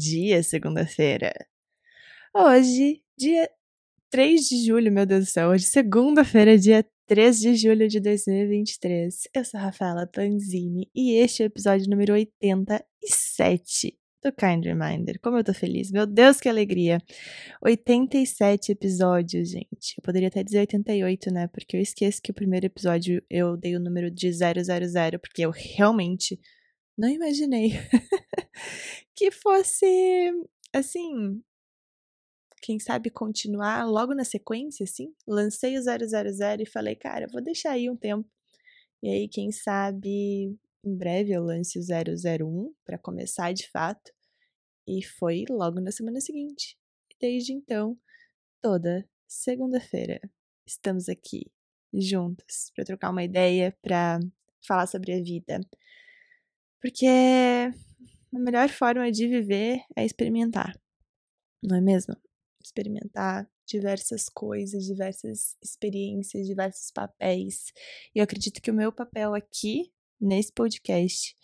dia, segunda-feira. Hoje, dia 3 de julho, meu Deus do céu, hoje, segunda-feira, dia 3 de julho de 2023. Eu sou a Rafaela Panzini e este é o episódio número 87 do Kind Reminder. Como eu tô feliz, meu Deus, que alegria! 87 episódios, gente. Eu poderia até dizer 88, né? Porque eu esqueço que o primeiro episódio eu dei o número de 000, porque eu realmente não imaginei que fosse assim. Quem sabe continuar logo na sequência, assim? Lancei o 000 e falei, cara, vou deixar aí um tempo. E aí, quem sabe em breve eu lance o 001 para começar de fato. E foi logo na semana seguinte. Desde então, toda segunda-feira, estamos aqui juntos para trocar uma ideia, para falar sobre a vida, porque a melhor forma de viver é experimentar, não é mesmo? Experimentar diversas coisas, diversas experiências, diversos papéis. E eu acredito que o meu papel aqui, nesse podcast,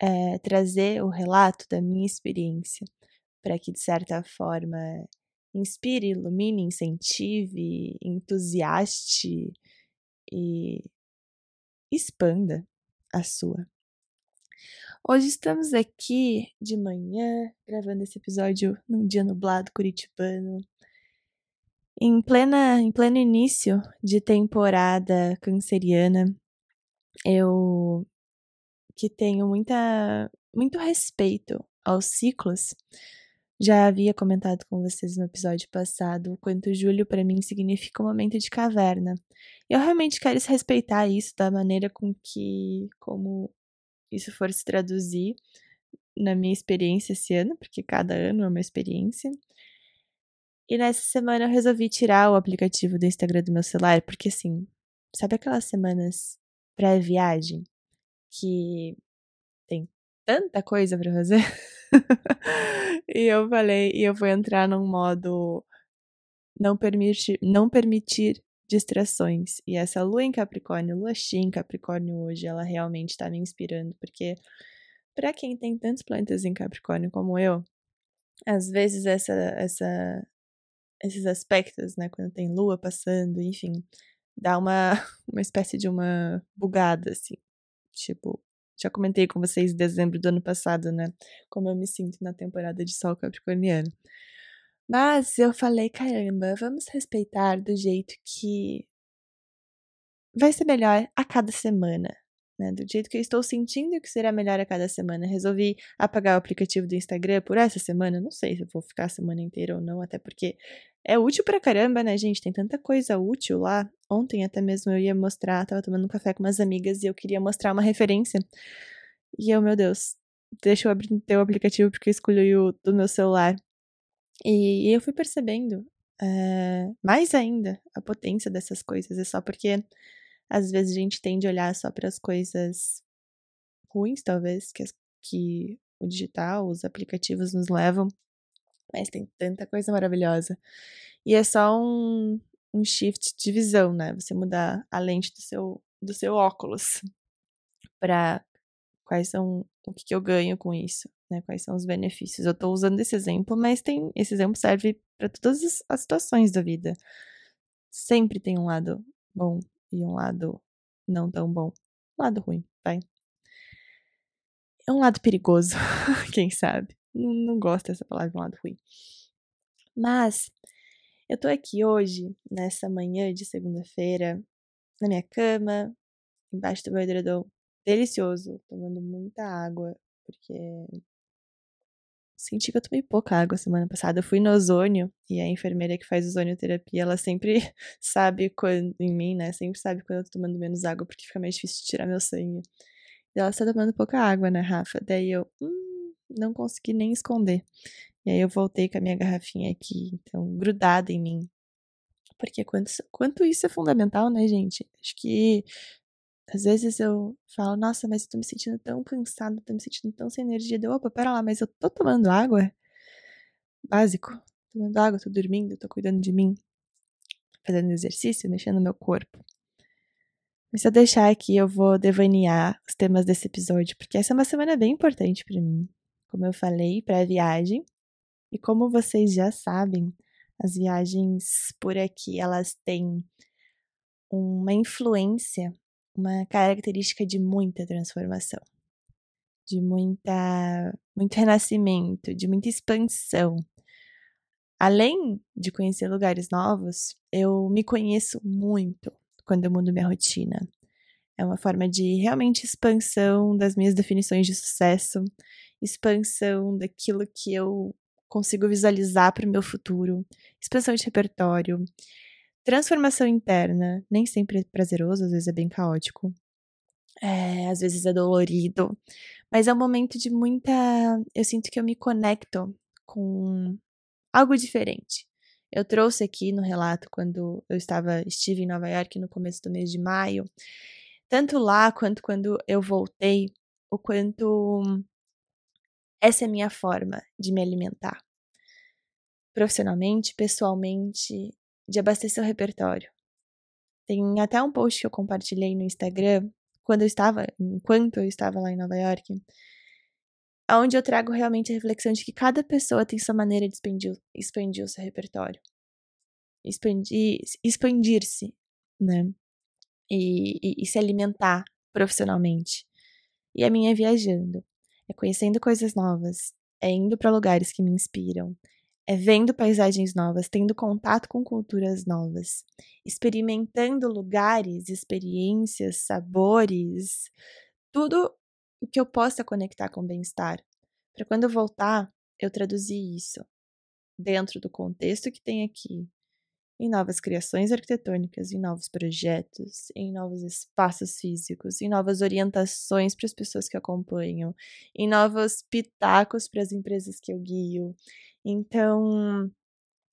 é trazer o relato da minha experiência, para que, de certa forma, inspire, ilumine, incentive, entusiaste e expanda a sua. Hoje estamos aqui de manhã, gravando esse episódio num dia nublado curitibano, em plena em pleno início de temporada canceriana. Eu que tenho muita muito respeito aos ciclos. Já havia comentado com vocês no episódio passado o quanto julho para mim significa um momento de caverna. Eu realmente quero respeitar isso da maneira com que, como isso for se traduzir na minha experiência esse ano, porque cada ano é uma experiência. E nessa semana eu resolvi tirar o aplicativo do Instagram do meu celular, porque assim, sabe aquelas semanas pré-viagem que tem tanta coisa para fazer? e eu falei, e eu vou entrar num modo não permitir, não permitir distrações. E essa lua em Capricórnio, lua cheia em Capricórnio hoje, ela realmente está me inspirando, porque para quem tem tantos planetas em Capricórnio como eu, às vezes essa, essa, esses aspectos, né, quando tem lua passando, enfim, dá uma, uma espécie de uma bugada, assim. Tipo, já comentei com vocês em dezembro do ano passado, né, como eu me sinto na temporada de sol capricorniano. Mas eu falei, caramba, vamos respeitar do jeito que vai ser melhor a cada semana. Né? Do jeito que eu estou sentindo que será melhor a cada semana. Resolvi apagar o aplicativo do Instagram por essa semana. Não sei se eu vou ficar a semana inteira ou não, até porque é útil pra caramba, né, gente? Tem tanta coisa útil lá. Ontem até mesmo eu ia mostrar, tava tomando um café com umas amigas e eu queria mostrar uma referência. E eu, meu Deus, deixa eu abrir o aplicativo porque eu escolhi o do meu celular. E eu fui percebendo é, mais ainda a potência dessas coisas. É só porque às vezes a gente tende a olhar só para as coisas ruins, talvez, que, que o digital, os aplicativos nos levam. Mas tem tanta coisa maravilhosa. E é só um, um shift de visão, né? Você mudar a lente do seu, do seu óculos para quais são o que, que eu ganho com isso né? Quais são os benefícios? Eu estou usando esse exemplo, mas tem esse exemplo serve para todas as situações da vida. Sempre tem um lado bom e um lado não tão bom. Um lado ruim, vai. É um lado perigoso, quem sabe. Não, não gosto dessa palavra, um lado ruim. Mas eu tô aqui hoje, nessa manhã de segunda-feira, na minha cama, embaixo do meu edredom, delicioso, tomando muita água, porque Senti que eu tomei pouca água semana passada. Eu fui no ozônio e a enfermeira que faz ozonioterapia, ela sempre sabe quando, em mim, né? Sempre sabe quando eu tô tomando menos água, porque fica mais difícil de tirar meu sangue. E ela está tomando pouca água, né, Rafa? Daí eu, hum, não consegui nem esconder. E aí eu voltei com a minha garrafinha aqui, então, grudada em mim. Porque quanto, quanto isso é fundamental, né, gente? Acho que às vezes eu falo, nossa, mas eu tô me sentindo tão cansado, tô me sentindo tão sem energia. Deu, opa, pera lá, mas eu tô tomando água? Básico. Tomando água, tô dormindo, tô cuidando de mim, fazendo exercício, mexendo no meu corpo. Mas se eu deixar aqui, eu vou devanear os temas desse episódio, porque essa é uma semana bem importante para mim. Como eu falei, para a viagem, E como vocês já sabem, as viagens por aqui, elas têm uma influência, uma característica de muita transformação, de muita muito renascimento, de muita expansão. Além de conhecer lugares novos, eu me conheço muito quando eu mudo minha rotina. É uma forma de realmente expansão das minhas definições de sucesso, expansão daquilo que eu consigo visualizar para o meu futuro, expansão de repertório, transformação interna. Nem sempre é prazeroso, às vezes é bem caótico, é, às vezes é dolorido, mas é um momento de muita. Eu sinto que eu me conecto com algo diferente. Eu trouxe aqui no relato quando eu estava estive em Nova York no começo do mês de maio, tanto lá quanto quando eu voltei, o quanto essa é a minha forma de me alimentar. Profissionalmente, pessoalmente, de abastecer o repertório. Tem até um post que eu compartilhei no Instagram quando eu estava, enquanto eu estava lá em Nova York, onde eu trago realmente a reflexão de que cada pessoa tem sua maneira de expandir, expandir o seu repertório. Expandir, expandir-se, né? E, e, e se alimentar profissionalmente. E a minha é viajando é conhecendo coisas novas, é indo para lugares que me inspiram, é vendo paisagens novas, tendo contato com culturas novas, experimentando lugares, experiências, sabores, tudo o que eu possa conectar com bem-estar. Para quando eu voltar, eu traduzir isso dentro do contexto que tem aqui, em novas criações arquitetônicas, em novos projetos, em novos espaços físicos, em novas orientações para as pessoas que acompanham, em novos pitacos para as empresas que eu guio. Então,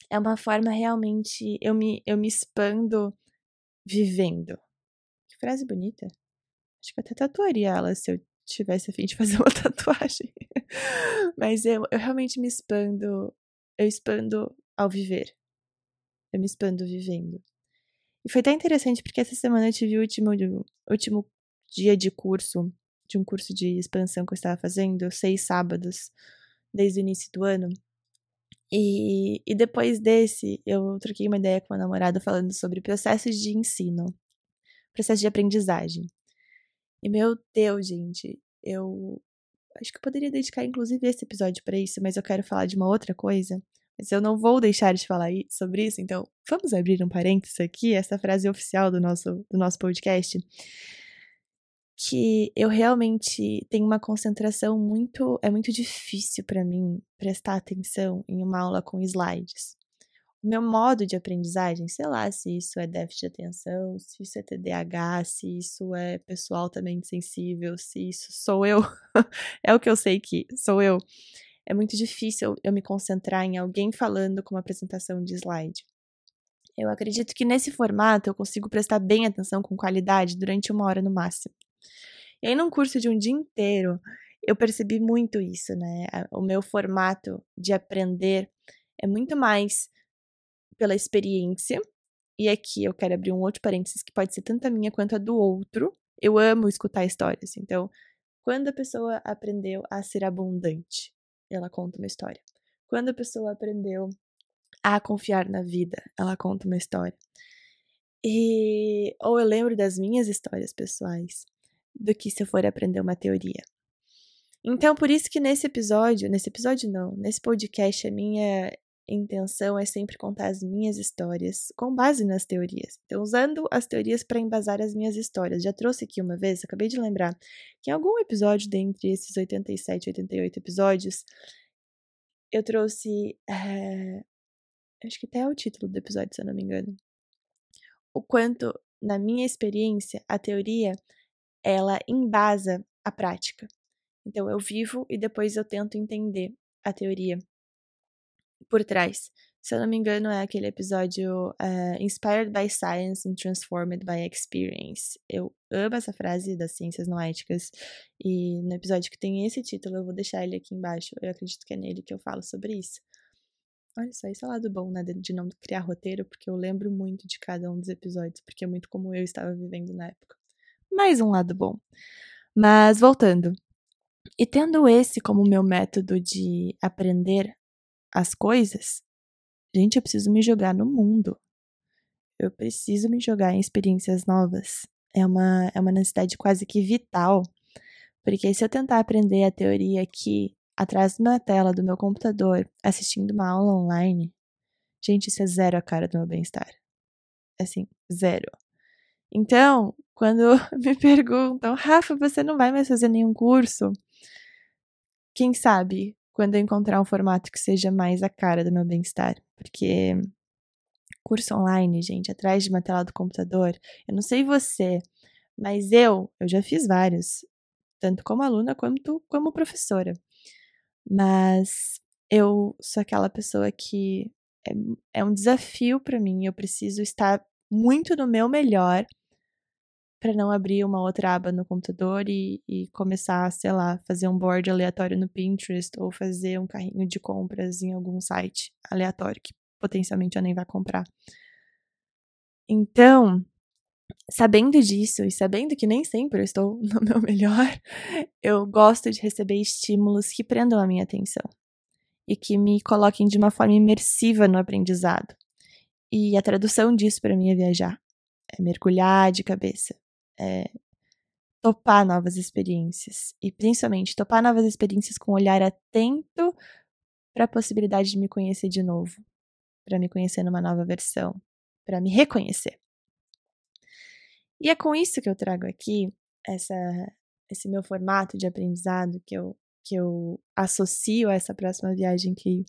é uma forma realmente. Eu me, eu me expando vivendo. Que frase bonita. Acho que eu até tatuaria ela se eu tivesse a fim de fazer uma tatuagem. Mas eu, eu realmente me expando. Eu expando ao viver eu me expando vivendo. E foi até interessante porque essa semana eu tive o último, último dia de curso, de um curso de expansão que eu estava fazendo, seis sábados, desde o início do ano. E, e depois desse, eu troquei uma ideia com uma namorada falando sobre processos de ensino, processo de aprendizagem. E meu Deus, gente, eu acho que eu poderia dedicar inclusive esse episódio para isso, mas eu quero falar de uma outra coisa mas eu não vou deixar de falar sobre isso, então vamos abrir um parênteses aqui, essa frase oficial do nosso, do nosso podcast. Que eu realmente tenho uma concentração muito. É muito difícil para mim prestar atenção em uma aula com slides. O meu modo de aprendizagem, sei lá se isso é déficit de atenção, se isso é TDAH, se isso é pessoal altamente sensível, se isso sou eu. é o que eu sei que sou eu é muito difícil eu me concentrar em alguém falando com uma apresentação de slide. Eu acredito que nesse formato eu consigo prestar bem atenção com qualidade durante uma hora no máximo. E aí, num curso de um dia inteiro, eu percebi muito isso, né? O meu formato de aprender é muito mais pela experiência. E aqui eu quero abrir um outro parênteses que pode ser tanto a minha quanto a do outro. Eu amo escutar histórias. Então, quando a pessoa aprendeu a ser abundante, ela conta uma história. Quando a pessoa aprendeu a confiar na vida, ela conta uma história. E ou eu lembro das minhas histórias pessoais do que se eu for aprender uma teoria. Então, por isso que nesse episódio, nesse episódio não, nesse podcast a minha intenção é sempre contar as minhas histórias com base nas teorias. Então, usando as teorias para embasar as minhas histórias. Já trouxe aqui uma vez, acabei de lembrar, que em algum episódio dentre esses 87, 88 episódios, eu trouxe. É, acho que até é o título do episódio, se eu não me engano. O quanto, na minha experiência, a teoria ela embasa a prática. Então, eu vivo e depois eu tento entender a teoria por trás. Se eu não me engano, é aquele episódio uh, Inspired by Science and Transformed by Experience. Eu amo essa frase das ciências não éticas. E no episódio que tem esse título, eu vou deixar ele aqui embaixo. Eu acredito que é nele que eu falo sobre isso. Olha só, isso é lado bom, né? De não criar roteiro, porque eu lembro muito de cada um dos episódios, porque é muito como eu estava vivendo na época. Mais um lado bom. Mas voltando. E tendo esse como meu método de aprender as coisas, gente, eu preciso me jogar no mundo. Eu preciso me jogar em experiências novas. É uma, é uma necessidade quase que vital. Porque se eu tentar aprender a teoria aqui, atrás de uma tela do meu computador, assistindo uma aula online, gente, isso é zero a cara do meu bem-estar. Assim, zero. Então, quando me perguntam, Rafa, você não vai mais fazer nenhum curso? Quem sabe quando eu encontrar um formato que seja mais a cara do meu bem-estar? Porque curso online, gente, atrás de uma tela do computador, eu não sei você, mas eu, eu já fiz vários, tanto como aluna quanto como professora. Mas eu sou aquela pessoa que é, é um desafio para mim, eu preciso estar muito no meu melhor para não abrir uma outra aba no computador e, e, começar, sei lá, fazer um board aleatório no Pinterest ou fazer um carrinho de compras em algum site aleatório que potencialmente eu nem vai comprar. Então, sabendo disso e sabendo que nem sempre eu estou no meu melhor, eu gosto de receber estímulos que prendam a minha atenção e que me coloquem de uma forma imersiva no aprendizado. E a tradução disso para mim é viajar, é mergulhar de cabeça, é topar novas experiências. E principalmente topar novas experiências com um olhar atento para a possibilidade de me conhecer de novo, para me conhecer numa nova versão, para me reconhecer. E é com isso que eu trago aqui essa, esse meu formato de aprendizado que eu, que eu associo a essa próxima viagem que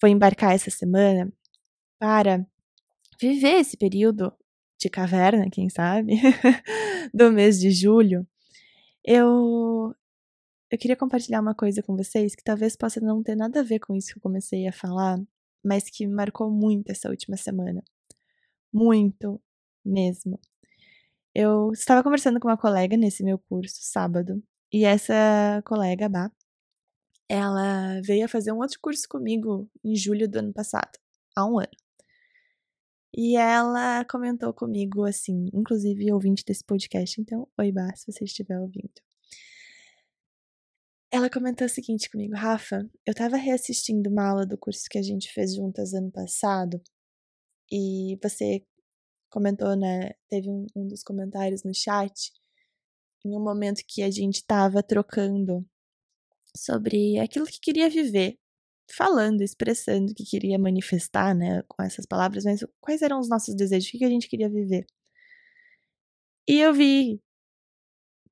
vou embarcar essa semana para viver esse período de caverna, quem sabe, do mês de julho, eu eu queria compartilhar uma coisa com vocês que talvez possa não ter nada a ver com isso que eu comecei a falar, mas que me marcou muito essa última semana. Muito mesmo. Eu estava conversando com uma colega nesse meu curso sábado, e essa colega, Bá, ela veio a fazer um outro curso comigo em julho do ano passado, há um ano. E ela comentou comigo assim, inclusive ouvinte desse podcast, então, oi Bá, se você estiver ouvindo. Ela comentou o seguinte comigo, Rafa, eu tava reassistindo uma aula do curso que a gente fez juntas ano passado, e você comentou, né? Teve um, um dos comentários no chat, em um momento que a gente tava trocando sobre aquilo que queria viver falando, expressando o que queria manifestar, né, com essas palavras, mas quais eram os nossos desejos, o que a gente queria viver. E eu vi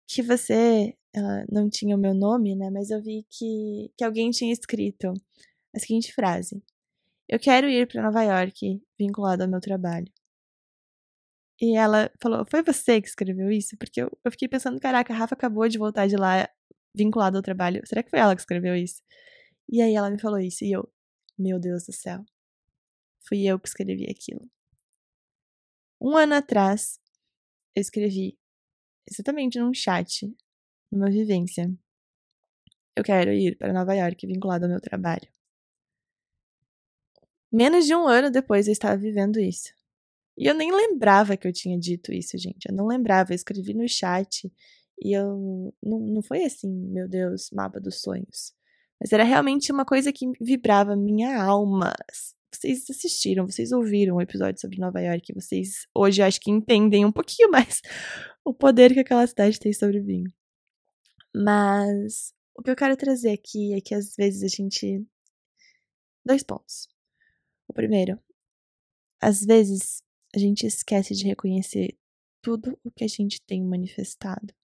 que você, ela não tinha o meu nome, né, mas eu vi que, que alguém tinha escrito a seguinte frase: Eu quero ir para Nova York vinculado ao meu trabalho. E ela falou: Foi você que escreveu isso? Porque eu, eu fiquei pensando: caraca, a Rafa acabou de voltar de lá vinculado ao trabalho. Será que foi ela que escreveu isso? E aí ela me falou isso e eu, meu Deus do céu, fui eu que escrevi aquilo. Um ano atrás, eu escrevi exatamente num chat, numa vivência. Eu quero ir para Nova York vinculado ao meu trabalho. Menos de um ano depois eu estava vivendo isso. E eu nem lembrava que eu tinha dito isso, gente. Eu não lembrava. Eu escrevi no chat e eu. Não, não foi assim, meu Deus, mapa dos sonhos. Mas era realmente uma coisa que vibrava minha alma. Vocês assistiram, vocês ouviram o um episódio sobre Nova York, vocês hoje acho que entendem um pouquinho mais o poder que aquela cidade tem sobre mim. Mas o que eu quero trazer aqui é que às vezes a gente. Dois pontos. O primeiro, às vezes a gente esquece de reconhecer tudo o que a gente tem manifestado.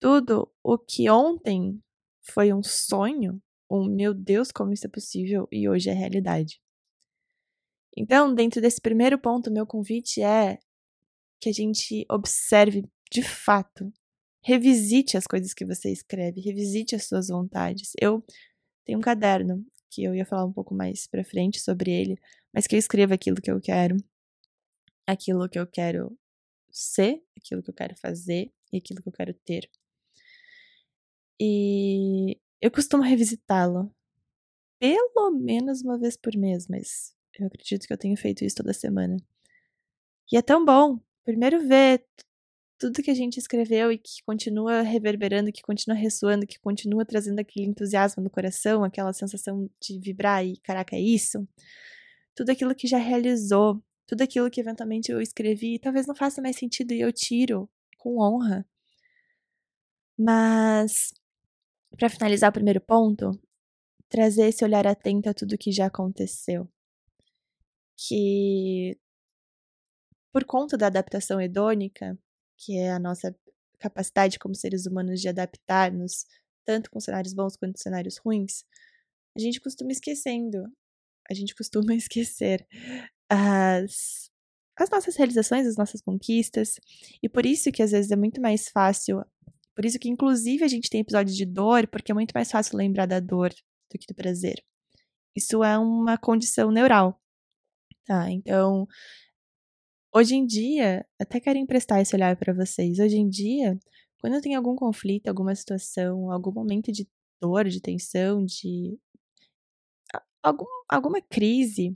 Tudo o que ontem foi um sonho, um meu Deus, como isso é possível e hoje é realidade. Então, dentro desse primeiro ponto, meu convite é que a gente observe de fato, revisite as coisas que você escreve, revisite as suas vontades. Eu tenho um caderno que eu ia falar um pouco mais para frente sobre ele, mas que eu escrevo aquilo que eu quero, aquilo que eu quero ser, aquilo que eu quero fazer e aquilo que eu quero ter. E eu costumo revisitá-lo pelo menos uma vez por mês, mas eu acredito que eu tenho feito isso toda semana. E é tão bom, primeiro ver tudo que a gente escreveu e que continua reverberando, que continua ressoando, que continua trazendo aquele entusiasmo no coração, aquela sensação de vibrar e caraca, é isso. Tudo aquilo que já realizou, tudo aquilo que eventualmente eu escrevi, talvez não faça mais sentido e eu tiro com honra. Mas para finalizar o primeiro ponto, trazer esse olhar atento a tudo que já aconteceu. Que por conta da adaptação hedônica, que é a nossa capacidade como seres humanos de adaptar-nos, tanto com cenários bons quanto cenários ruins, a gente costuma esquecendo, a gente costuma esquecer as, as nossas realizações, as nossas conquistas, e por isso que às vezes é muito mais fácil, por isso que inclusive a gente tem episódios de dor, porque é muito mais fácil lembrar da dor do que do prazer. Isso é uma condição neural, tá? Então, Hoje em dia, até quero emprestar esse olhar para vocês. Hoje em dia, quando eu tenho algum conflito, alguma situação, algum momento de dor, de tensão, de algum, alguma crise,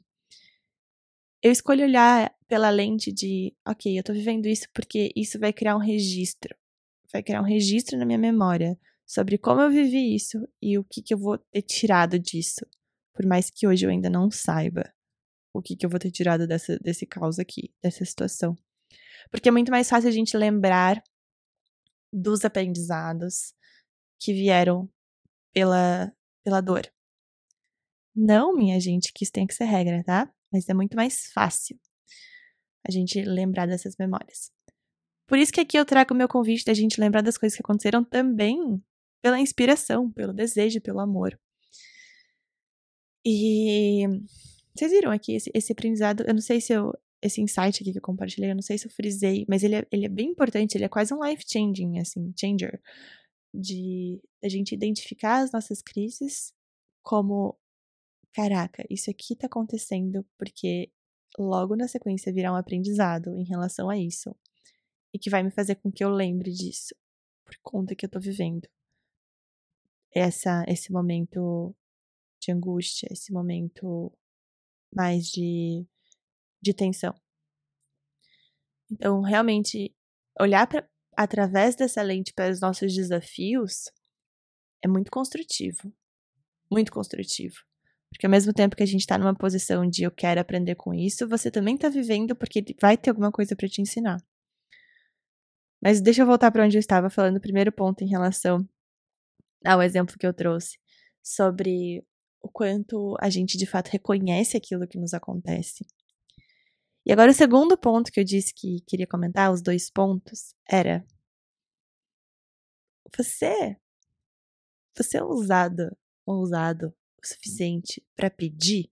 eu escolho olhar pela lente de, ok, eu tô vivendo isso porque isso vai criar um registro. Vai criar um registro na minha memória sobre como eu vivi isso e o que, que eu vou ter tirado disso. Por mais que hoje eu ainda não saiba o que, que eu vou ter tirado dessa, desse caos aqui, dessa situação. Porque é muito mais fácil a gente lembrar dos aprendizados que vieram pela, pela dor. Não, minha gente, que isso tem que ser regra, tá? Mas é muito mais fácil a gente lembrar dessas memórias. Por isso que aqui eu trago o meu convite da gente lembrar das coisas que aconteceram também pela inspiração, pelo desejo, pelo amor. E vocês viram aqui esse, esse aprendizado? Eu não sei se eu. Esse insight aqui que eu compartilhei, eu não sei se eu frisei, mas ele é, ele é bem importante, ele é quase um life changing, assim, changer. De a gente identificar as nossas crises como caraca, isso aqui tá acontecendo porque logo na sequência virá um aprendizado em relação a isso. E que vai me fazer com que eu lembre disso. Por conta que eu tô vivendo. Essa, esse momento de angústia, esse momento mais de, de tensão. Então, realmente, olhar pra, através dessa lente para os nossos desafios é muito construtivo. Muito construtivo. Porque ao mesmo tempo que a gente está numa posição de eu quero aprender com isso, você também está vivendo porque vai ter alguma coisa para te ensinar. Mas deixa eu voltar para onde eu estava falando o primeiro ponto em relação ao exemplo que eu trouxe sobre o quanto a gente de fato reconhece aquilo que nos acontece. E agora o segundo ponto que eu disse que queria comentar, os dois pontos, era você você é ousado, ousado o suficiente para pedir?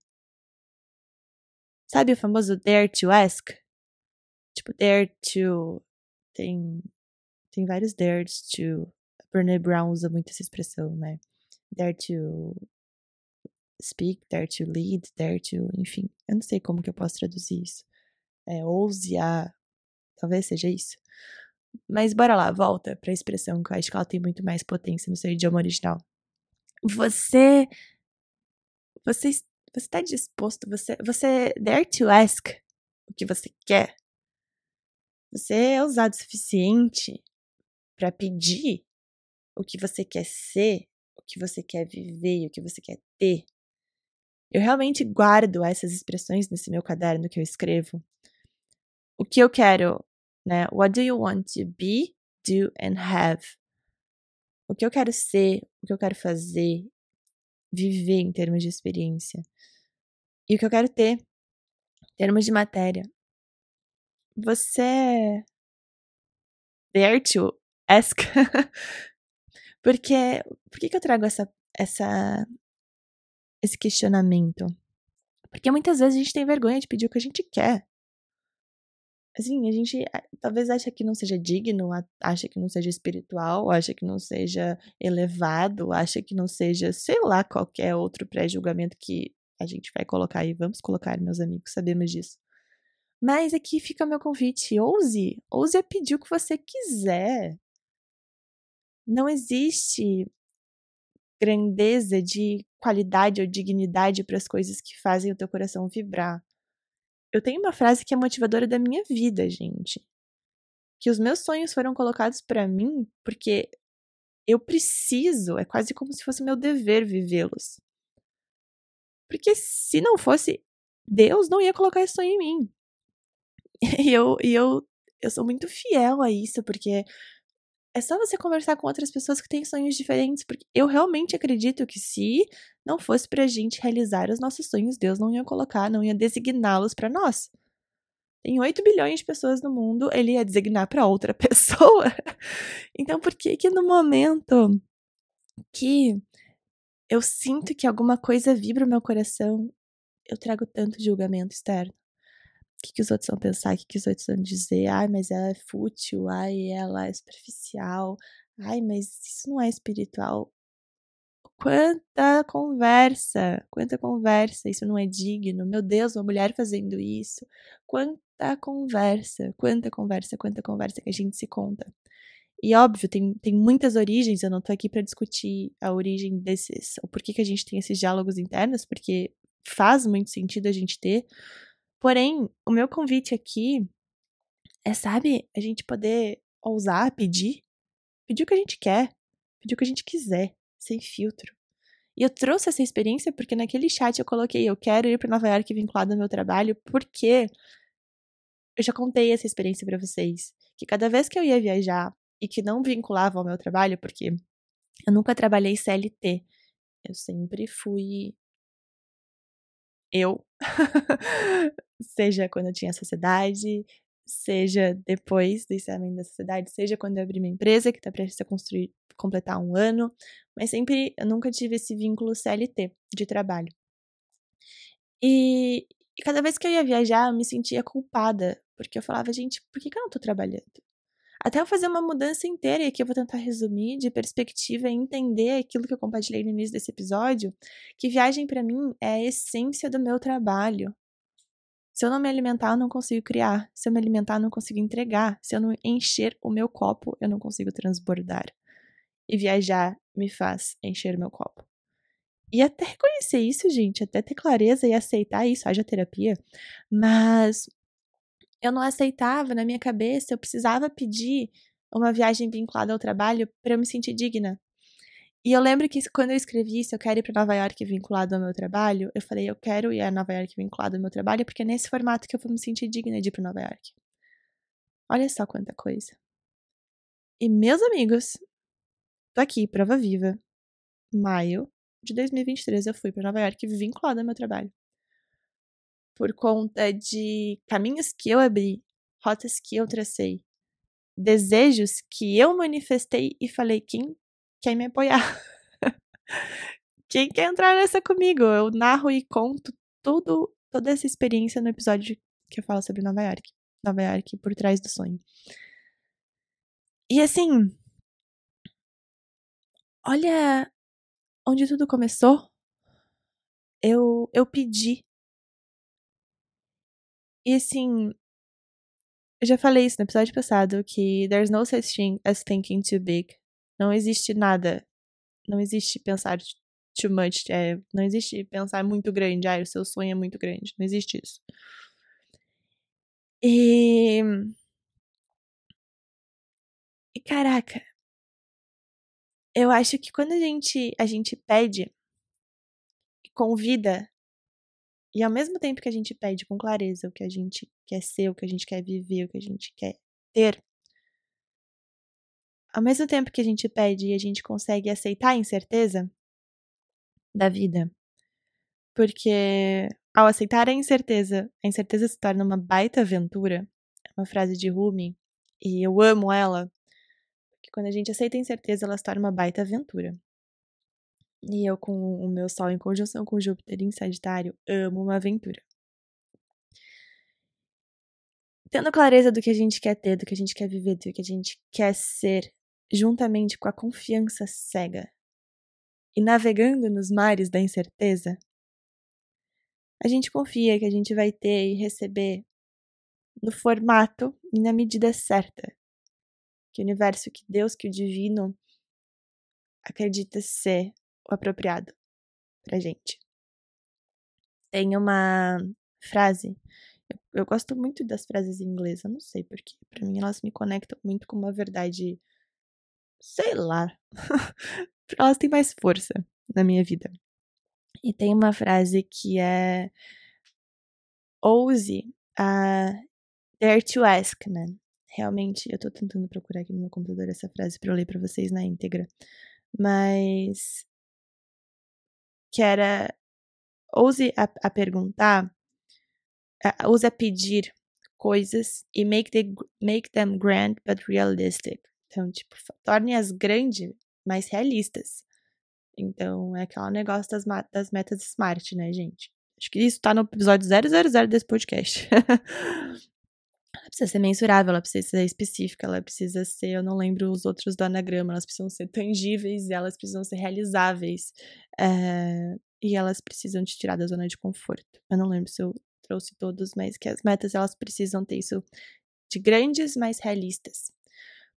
Sabe o famoso dare to ask? Tipo, dare to tem tem vários dares to Brené Brown usa muito essa expressão, né? Dare to speak, dare to lead, dare to, enfim, eu não sei como que eu posso traduzir isso. É, ouse a, talvez seja isso. Mas bora lá, volta para a expressão que eu acho que ela tem muito mais potência no seu idioma original. Você, você, você está disposto, você, você dare to ask o que você quer. Você é ousado o suficiente para pedir o que você quer ser, o que você quer viver, o que você quer ter. Eu realmente guardo essas expressões nesse meu caderno que eu escrevo. O que eu quero, né? What do you want to be, do and have? O que eu quero ser, o que eu quero fazer, viver em termos de experiência. E o que eu quero ter, em termos de matéria. Você dare to ask? Porque, por que, que eu trago essa, essa esse questionamento. Porque muitas vezes a gente tem vergonha de pedir o que a gente quer. Assim, a gente talvez acha que não seja digno, acha que não seja espiritual, acha que não seja elevado, acha que não seja, sei lá, qualquer outro pré-julgamento que a gente vai colocar aí. Vamos colocar, meus amigos, sabemos disso. Mas aqui fica meu convite: ouse, ouse a pedir o que você quiser. Não existe grandeza de qualidade ou dignidade para as coisas que fazem o teu coração vibrar. Eu tenho uma frase que é motivadora da minha vida, gente. que os meus sonhos foram colocados para mim porque eu preciso, é quase como se fosse meu dever vivê-los. Porque se não fosse, Deus não ia colocar esse sonho em mim. E eu, e eu, eu sou muito fiel a isso, porque é só você conversar com outras pessoas que têm sonhos diferentes, porque eu realmente acredito que se não fosse pra gente realizar os nossos sonhos, Deus não ia colocar, não ia designá-los para nós. Tem 8 bilhões de pessoas no mundo, ele ia designar para outra pessoa. então, por que que no momento que eu sinto que alguma coisa vibra o meu coração, eu trago tanto julgamento externo? O que, que os outros vão pensar? O que, que os outros vão dizer? Ai, mas ela é fútil, ai, ela é superficial, ai, mas isso não é espiritual. Quanta conversa, quanta conversa, isso não é digno. Meu Deus, uma mulher fazendo isso. Quanta conversa, quanta conversa, quanta conversa que a gente se conta. E óbvio, tem, tem muitas origens, eu não tô aqui para discutir a origem desses, o porquê que a gente tem esses diálogos internos, porque faz muito sentido a gente ter. Porém, o meu convite aqui é, sabe, a gente poder ousar pedir, pedir o que a gente quer, pedir o que a gente quiser sem filtro. E eu trouxe essa experiência porque naquele chat eu coloquei: eu quero ir para Nova York vinculado ao meu trabalho, porque eu já contei essa experiência para vocês. Que cada vez que eu ia viajar e que não vinculava ao meu trabalho, porque eu nunca trabalhei CLT, eu sempre fui eu, seja quando eu tinha sociedade, seja depois do encerramento da sociedade, seja quando eu abri minha empresa, que está prestes a construir, completar um ano, mas sempre, eu nunca tive esse vínculo CLT de trabalho. E, e cada vez que eu ia viajar, eu me sentia culpada, porque eu falava, gente, por que, que eu não tô trabalhando? Até eu fazer uma mudança inteira, e aqui eu vou tentar resumir de perspectiva e entender aquilo que eu compartilhei no início desse episódio, que viagem para mim é a essência do meu trabalho. Se eu não me alimentar, eu não consigo criar. Se eu me alimentar, eu não consigo entregar. Se eu não encher o meu copo, eu não consigo transbordar. E viajar me faz encher meu copo. E até reconhecer isso, gente, até ter clareza e aceitar isso, haja terapia. Mas eu não aceitava na minha cabeça, eu precisava pedir uma viagem vinculada ao trabalho para eu me sentir digna. E eu lembro que quando eu escrevi isso, eu quero ir para Nova York vinculado ao meu trabalho, eu falei, eu quero ir a Nova York vinculado ao meu trabalho, porque é nesse formato que eu vou me sentir digna de ir para Nova York. Olha só quanta coisa. E meus amigos, tô aqui, prova viva. Maio de 2023 eu fui para Nova York vinculado ao meu trabalho. Por conta de caminhos que eu abri, rotas que eu tracei, desejos que eu manifestei e falei quem quer me apoiar. Quem quer entrar nessa comigo? Eu narro e conto tudo, toda essa experiência no episódio que eu falo sobre Nova York. Nova York por trás do sonho. E assim, olha onde tudo começou. Eu eu pedi. E assim, eu já falei isso no episódio passado que there's no such thing as thinking too big. Não existe nada. Não existe pensar too much. É, não existe pensar muito grande. Ah, o seu sonho é muito grande. Não existe isso. E. E caraca. Eu acho que quando a gente, a gente pede e convida, e ao mesmo tempo que a gente pede com clareza o que a gente quer ser, o que a gente quer viver, o que a gente quer ter, ao mesmo tempo que a gente pede e a gente consegue aceitar a incerteza da vida, porque ao aceitar a incerteza, a incerteza se torna uma baita aventura. É uma frase de Rumi e eu amo ela, porque quando a gente aceita a incerteza, ela se torna uma baita aventura. E eu, com o meu Sol em conjunção com Júpiter em Sagitário, amo uma aventura. Tendo clareza do que a gente quer ter, do que a gente quer viver, do que a gente quer ser, juntamente com a confiança cega e navegando nos mares da incerteza, a gente confia que a gente vai ter e receber no formato e na medida certa que o universo, que Deus, que o divino acredita ser o apropriado pra gente. Tem uma frase Eu gosto muito das frases em inglês, eu não sei porquê. Pra mim, elas me conectam muito com uma verdade. Sei lá. elas têm mais força na minha vida. E tem uma frase que é. Ouse a dare to ask, né? Realmente, eu tô tentando procurar aqui no meu computador essa frase para eu ler para vocês na íntegra. Mas. Que era. Ouse a, a perguntar usa pedir coisas e make, the, make them grand but realistic. Então, tipo, torne-as grandes, mas realistas. Então, é aquele negócio das, das metas smart, né, gente? Acho que isso tá no episódio 000 desse podcast. ela precisa ser mensurável, ela precisa ser específica, ela precisa ser, eu não lembro os outros do anagrama, elas precisam ser tangíveis elas precisam ser realizáveis. É, e elas precisam te tirar da zona de conforto. Eu não lembro se eu trouxe todos, mas que as metas elas precisam ter isso de grandes, mas realistas.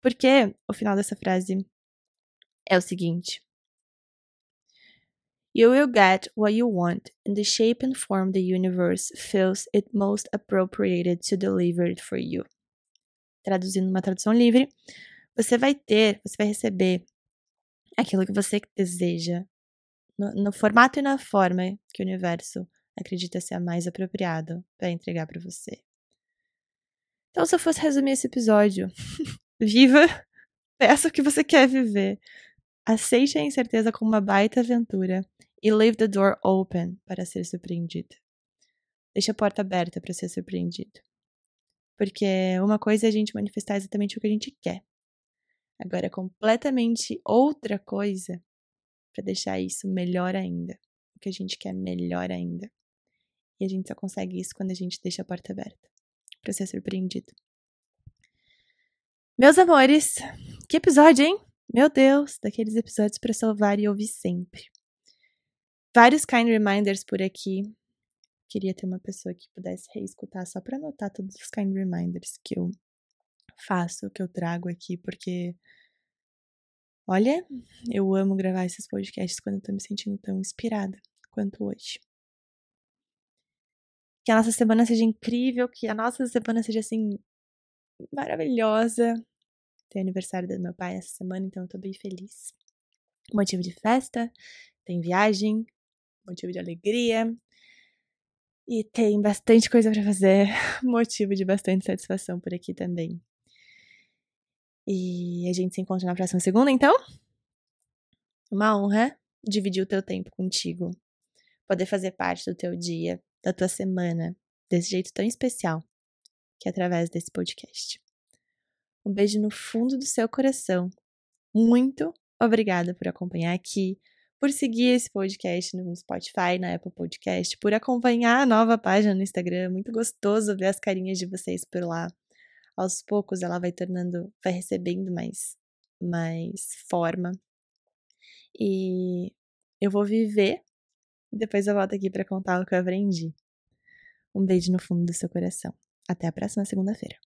Porque o final dessa frase é o seguinte: You will get what you want in the shape and form the universe feels it most appropriated to deliver it for you. Traduzindo uma tradução livre, você vai ter, você vai receber aquilo que você deseja no, no formato e na forma que o universo acredita ser a mais apropriada para entregar para você. Então, se eu fosse resumir esse episódio, viva, peça o que você quer viver, aceite a incerteza como uma baita aventura e leave the door open para ser surpreendido. Deixe a porta aberta para ser surpreendido. Porque uma coisa é a gente manifestar exatamente o que a gente quer. Agora, é completamente outra coisa para deixar isso melhor ainda. O que a gente quer melhor ainda. E a gente só consegue isso quando a gente deixa a porta aberta para ser surpreendido. Meus amores, que episódio, hein? Meu Deus, daqueles episódios para salvar e ouvir sempre. Vários kind reminders por aqui. Queria ter uma pessoa que pudesse reescutar só para anotar todos os kind reminders que eu faço, que eu trago aqui, porque olha, eu amo gravar esses podcasts quando eu tô me sentindo tão inspirada quanto hoje. Que a nossa semana seja incrível, que a nossa semana seja assim maravilhosa. Tem aniversário do meu pai essa semana, então eu tô bem feliz. Motivo de festa, tem viagem, motivo de alegria. E tem bastante coisa para fazer, motivo de bastante satisfação por aqui também. E a gente se encontra na próxima segunda, então? Uma honra dividir o teu tempo contigo, poder fazer parte do teu dia, da tua semana desse jeito tão especial, que é através desse podcast. Um beijo no fundo do seu coração. Muito obrigada por acompanhar aqui, por seguir esse podcast no Spotify, na Apple Podcast, por acompanhar a nova página no Instagram. Muito gostoso ver as carinhas de vocês por lá. Aos poucos ela vai tornando, vai recebendo mais, mais forma. E eu vou viver depois eu volto aqui para contar o que eu aprendi. Um beijo no fundo do seu coração. Até a próxima segunda-feira.